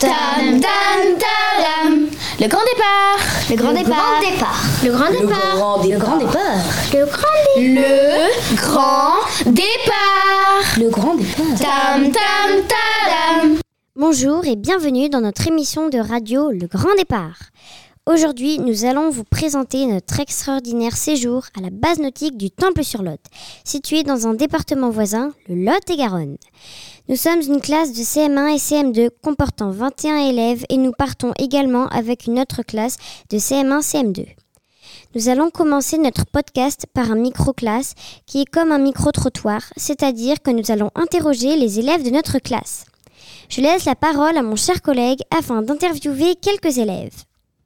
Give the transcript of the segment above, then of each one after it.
Tam tam tadam. Le grand départ. Le grand départ. Le grand départ. Le grand départ. Le grand départ. Le grand départ. Le grand départ. Tam tam tadam. Bonjour et bienvenue dans notre émission de radio Le Grand Départ. Aujourd'hui, nous allons vous présenter notre extraordinaire séjour à la base nautique du Temple-sur-Lot, situé dans un département voisin, le Lot-et-Garonne. Nous sommes une classe de CM1 et CM2 comportant 21 élèves et nous partons également avec une autre classe de CM1 CM2. Nous allons commencer notre podcast par un micro-classe qui est comme un micro-trottoir, c'est-à-dire que nous allons interroger les élèves de notre classe. Je laisse la parole à mon cher collègue afin d'interviewer quelques élèves.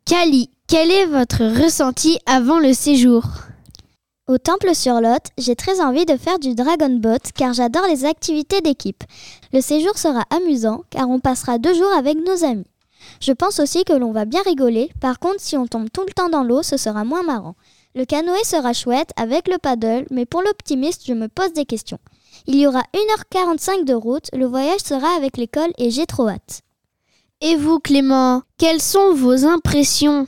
Kali, quel est votre ressenti avant le séjour? Au temple sur Lot, j'ai très envie de faire du Dragon Boat car j'adore les activités d'équipe. Le séjour sera amusant car on passera deux jours avec nos amis. Je pense aussi que l'on va bien rigoler, par contre si on tombe tout le temps dans l'eau, ce sera moins marrant. Le canoë sera chouette avec le paddle, mais pour l'optimiste, je me pose des questions. Il y aura 1h45 de route, le voyage sera avec l'école et j'ai trop hâte. Et vous, Clément, quelles sont vos impressions?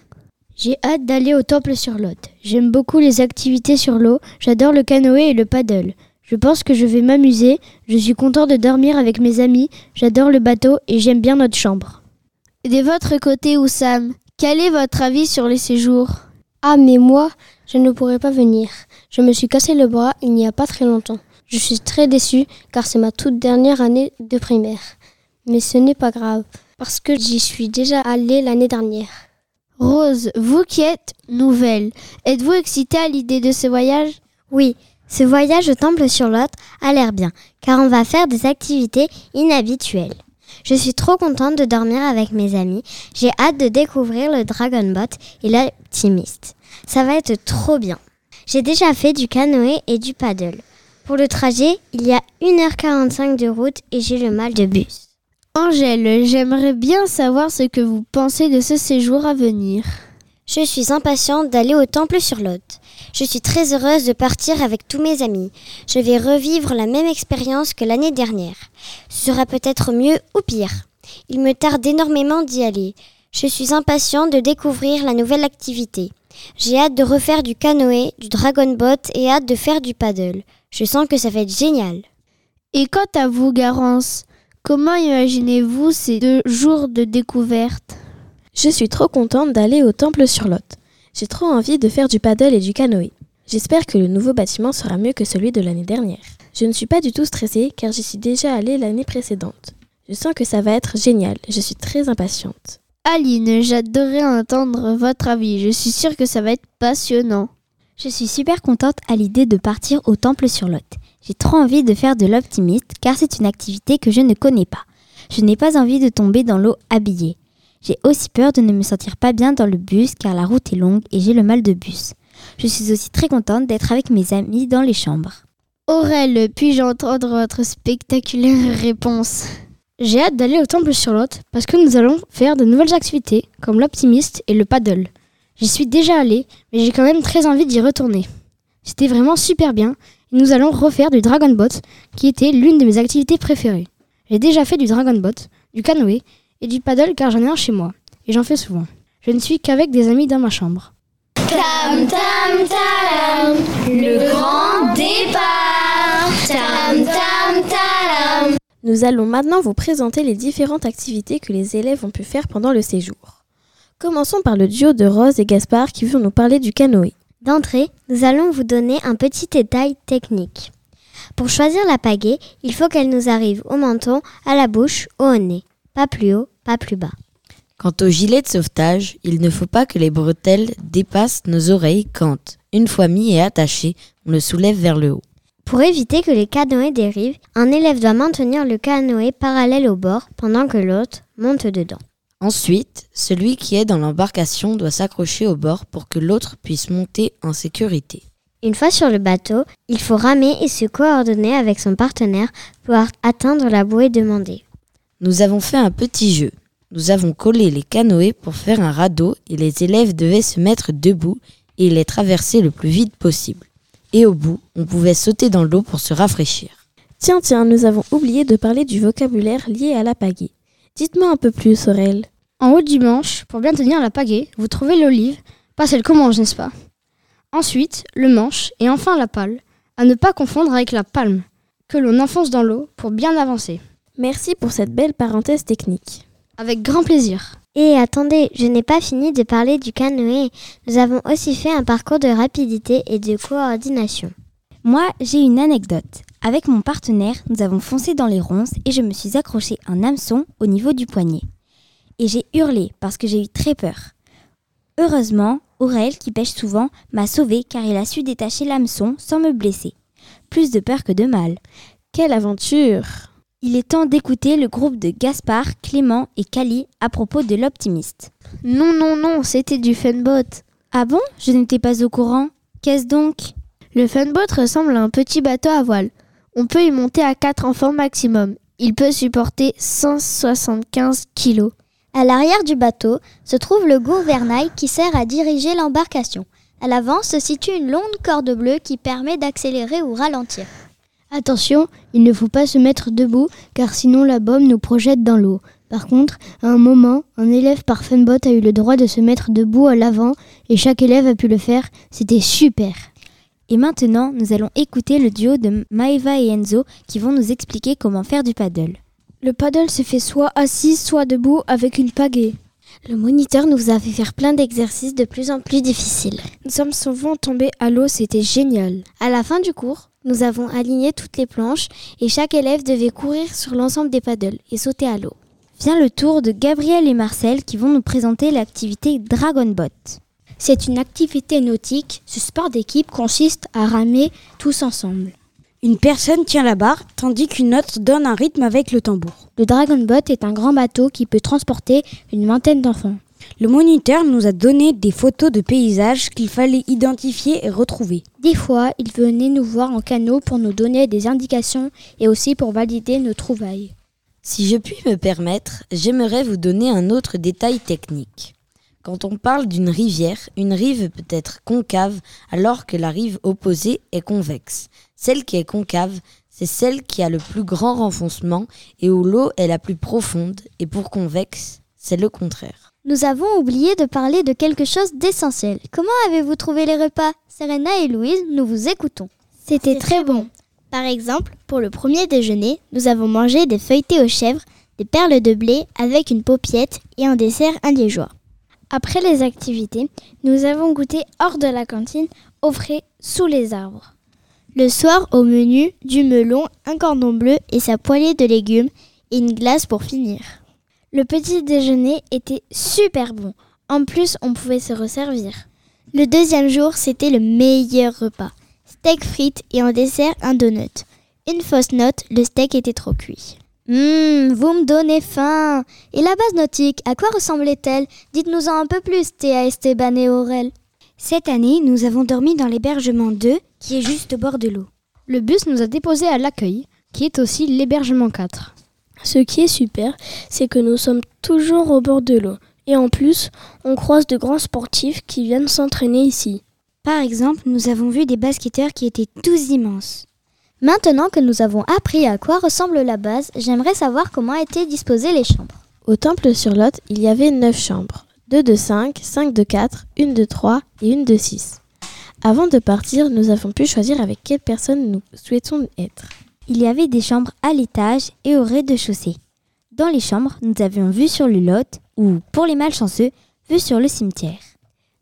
J'ai hâte d'aller au temple sur Lot. J'aime beaucoup les activités sur l'eau, j'adore le canoë et le paddle. Je pense que je vais m'amuser, je suis content de dormir avec mes amis, j'adore le bateau et j'aime bien notre chambre. De votre côté, Oussam, quel est votre avis sur les séjours? Ah, mais moi, je ne pourrais pas venir. Je me suis cassé le bras il n'y a pas très longtemps. Je suis très déçue car c'est ma toute dernière année de primaire. Mais ce n'est pas grave parce que j'y suis déjà allée l'année dernière. Rose, vous qui êtes nouvelle, êtes-vous excitée à l'idée de ce voyage? Oui, ce voyage au temple sur Lot a l'air bien, car on va faire des activités inhabituelles. Je suis trop contente de dormir avec mes amis. J'ai hâte de découvrir le Dragon Boat et l'Optimiste. Ça va être trop bien. J'ai déjà fait du canoë et du paddle. Pour le trajet, il y a 1h45 de route et j'ai le mal de bus. Angèle, j'aimerais bien savoir ce que vous pensez de ce séjour à venir. Je suis impatiente d'aller au temple sur Lot. Je suis très heureuse de partir avec tous mes amis. Je vais revivre la même expérience que l'année dernière. Ce sera peut-être mieux ou pire. Il me tarde énormément d'y aller. Je suis impatiente de découvrir la nouvelle activité. J'ai hâte de refaire du canoë, du dragon boat et hâte de faire du paddle. Je sens que ça va être génial. Et quant à vous, Garance, comment imaginez-vous ces deux jours de découverte? Je suis trop contente d'aller au temple sur Lot. J'ai trop envie de faire du paddle et du canoë. J'espère que le nouveau bâtiment sera mieux que celui de l'année dernière. Je ne suis pas du tout stressée car j'y suis déjà allée l'année précédente. Je sens que ça va être génial. Je suis très impatiente. Aline, j'adorerais entendre votre avis. Je suis sûre que ça va être passionnant. Je suis super contente à l'idée de partir au temple sur Lot. J'ai trop envie de faire de l'optimiste car c'est une activité que je ne connais pas. Je n'ai pas envie de tomber dans l'eau habillée. J'ai aussi peur de ne me sentir pas bien dans le bus car la route est longue et j'ai le mal de bus. Je suis aussi très contente d'être avec mes amis dans les chambres. Aurel, puis-je entendre votre spectaculaire réponse? J'ai hâte d'aller au temple sur Lot parce que nous allons faire de nouvelles activités comme l'optimiste et le paddle. J'y suis déjà allée, mais j'ai quand même très envie d'y retourner. C'était vraiment super bien nous allons refaire du Dragon Boat qui était l'une de mes activités préférées. J'ai déjà fait du Dragon Boat, du canoë et du paddle car j'en ai un chez moi et j'en fais souvent. Je ne suis qu'avec des amis dans ma chambre. Tam tam tam, le grand départ. Tam tam tam. Nous allons maintenant vous présenter les différentes activités que les élèves ont pu faire pendant le séjour. Commençons par le duo de Rose et Gaspard qui vont nous parler du canoë. D'entrée, nous allons vous donner un petit détail technique. Pour choisir la pagaie, il faut qu'elle nous arrive au menton, à la bouche, au nez. Pas plus haut, pas plus bas. Quant au gilet de sauvetage, il ne faut pas que les bretelles dépassent nos oreilles quand, une fois mis et attaché, on le soulève vers le haut. Pour éviter que les canoës dérivent, un élève doit maintenir le canoë parallèle au bord pendant que l'autre monte dedans. Ensuite, celui qui est dans l'embarcation doit s'accrocher au bord pour que l'autre puisse monter en sécurité. Une fois sur le bateau, il faut ramer et se coordonner avec son partenaire pour atteindre la bouée demandée. Nous avons fait un petit jeu. Nous avons collé les canoës pour faire un radeau et les élèves devaient se mettre debout et les traverser le plus vite possible. Et au bout, on pouvait sauter dans l'eau pour se rafraîchir. Tiens, tiens, nous avons oublié de parler du vocabulaire lié à la pagaie. Dites-moi un peu plus, Aurel. En haut du manche, pour bien tenir la pagaie, vous trouvez l'olive, pas celle qu'on mange, n'est-ce pas? Ensuite, le manche et enfin la pale, à ne pas confondre avec la palme, que l'on enfonce dans l'eau pour bien avancer. Merci pour cette belle parenthèse technique. Avec grand plaisir. Et attendez, je n'ai pas fini de parler du canoë. Nous avons aussi fait un parcours de rapidité et de coordination. Moi, j'ai une anecdote. Avec mon partenaire, nous avons foncé dans les ronces et je me suis accroché un hameçon au niveau du poignet. Et j'ai hurlé parce que j'ai eu très peur. Heureusement, Aurel, qui pêche souvent, m'a sauvé car il a su détacher l'hameçon sans me blesser. Plus de peur que de mal. Quelle aventure Il est temps d'écouter le groupe de Gaspard, Clément et Cali à propos de l'optimiste. Non, non, non, c'était du funbot. Ah bon? Je n'étais pas au courant. Qu'est-ce donc? Le funbot ressemble à un petit bateau à voile. On peut y monter à 4 enfants maximum. Il peut supporter 175 kilos. À l'arrière du bateau se trouve le gouvernail qui sert à diriger l'embarcation. À l'avant se situe une longue corde bleue qui permet d'accélérer ou ralentir. Attention, il ne faut pas se mettre debout car sinon la bombe nous projette dans l'eau. Par contre, à un moment, un élève par Funbot a eu le droit de se mettre debout à l'avant et chaque élève a pu le faire. C'était super. Et maintenant, nous allons écouter le duo de Maeva et Enzo qui vont nous expliquer comment faire du paddle. Le paddle se fait soit assis, soit debout avec une pagaie. Le moniteur nous a fait faire plein d'exercices de plus en plus difficiles. Nous sommes souvent tombés à l'eau, c'était génial. À la fin du cours, nous avons aligné toutes les planches et chaque élève devait courir sur l'ensemble des paddles et sauter à l'eau. Vient le tour de Gabriel et Marcel qui vont nous présenter l'activité Dragon Boat. C'est une activité nautique. Ce sport d'équipe consiste à ramer tous ensemble. Une personne tient la barre tandis qu'une autre donne un rythme avec le tambour. Le Dragon Boat est un grand bateau qui peut transporter une vingtaine d'enfants. Le moniteur nous a donné des photos de paysages qu'il fallait identifier et retrouver. Des fois, il venait nous voir en canot pour nous donner des indications et aussi pour valider nos trouvailles. Si je puis me permettre, j'aimerais vous donner un autre détail technique. Quand on parle d'une rivière, une rive peut être concave alors que la rive opposée est convexe. Celle qui est concave, c'est celle qui a le plus grand renfoncement et où l'eau est la plus profonde, et pour convexe, c'est le contraire. Nous avons oublié de parler de quelque chose d'essentiel. Comment avez-vous trouvé les repas? Serena et Louise, nous vous écoutons. C'était très bon. Par exemple, pour le premier déjeuner, nous avons mangé des feuilletés aux chèvres, des perles de blé avec une paupiette et un dessert liégeois. Après les activités, nous avons goûté hors de la cantine, au frais, sous les arbres. Le soir, au menu, du melon, un cordon bleu et sa poêlée de légumes et une glace pour finir. Le petit déjeuner était super bon. En plus, on pouvait se resservir. Le deuxième jour, c'était le meilleur repas. Steak frites et en dessert un donut. Une fausse note, le steak était trop cuit. Hum, vous me donnez faim. Et la base nautique, à quoi ressemblait-elle? Dites-nous-en un peu plus, Théa, Esteban et Aurel. Cette année, nous avons dormi dans l'hébergement 2, qui est juste au bord de l'eau. Le bus nous a déposés à l'accueil, qui est aussi l'hébergement 4. Ce qui est super, c'est que nous sommes toujours au bord de l'eau. Et en plus, on croise de grands sportifs qui viennent s'entraîner ici. Par exemple, nous avons vu des basketteurs qui étaient tous immenses. Maintenant que nous avons appris à quoi ressemble la base, j'aimerais savoir comment étaient disposées les chambres. Au temple sur Lot, il y avait 9 chambres. 2 de 5, 5 de 4, une de 3 et une de 6. Avant de partir, nous avons pu choisir avec quelle personne nous souhaitons être. Il y avait des chambres à l'étage et au rez-de-chaussée. Dans les chambres, nous avions vue sur le lot ou, pour les malchanceux, vue sur le cimetière.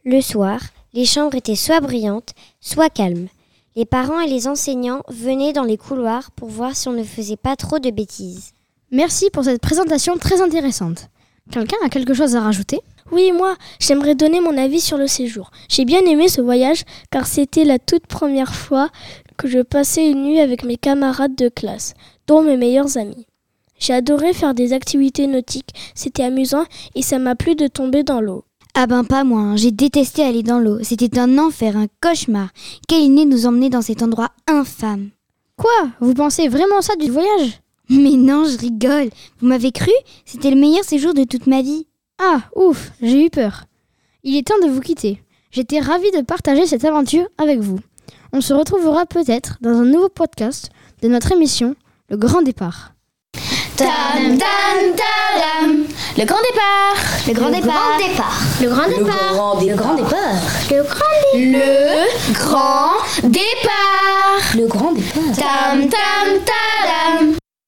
Le soir, les chambres étaient soit brillantes, soit calmes. Les parents et les enseignants venaient dans les couloirs pour voir si on ne faisait pas trop de bêtises. Merci pour cette présentation très intéressante. Quelqu'un a quelque chose à rajouter? Oui, moi, j'aimerais donner mon avis sur le séjour. J'ai bien aimé ce voyage car c'était la toute première fois que je passais une nuit avec mes camarades de classe, dont mes meilleurs amis. J'ai adoré faire des activités nautiques, c'était amusant et ça m'a plu de tomber dans l'eau. Ah ben pas moi, hein. j'ai détesté aller dans l'eau. C'était un enfer, un cauchemar. Quelle idée nous emmener dans cet endroit infâme. Quoi? Vous pensez vraiment ça du voyage? Mais non, je rigole. Vous m'avez cru? C'était le meilleur séjour de toute ma vie. Ah, ouf, j'ai eu peur. Il est temps de vous quitter. J'étais ravie de partager cette aventure avec vous. On se retrouvera peut-être dans un nouveau podcast de notre émission Le Grand Départ. Tam tam tadam. Le grand départ. Le grand départ. Le grand départ. Le grand départ. Le grand départ. Le grand départ. Le grand départ. Tam tam tadam.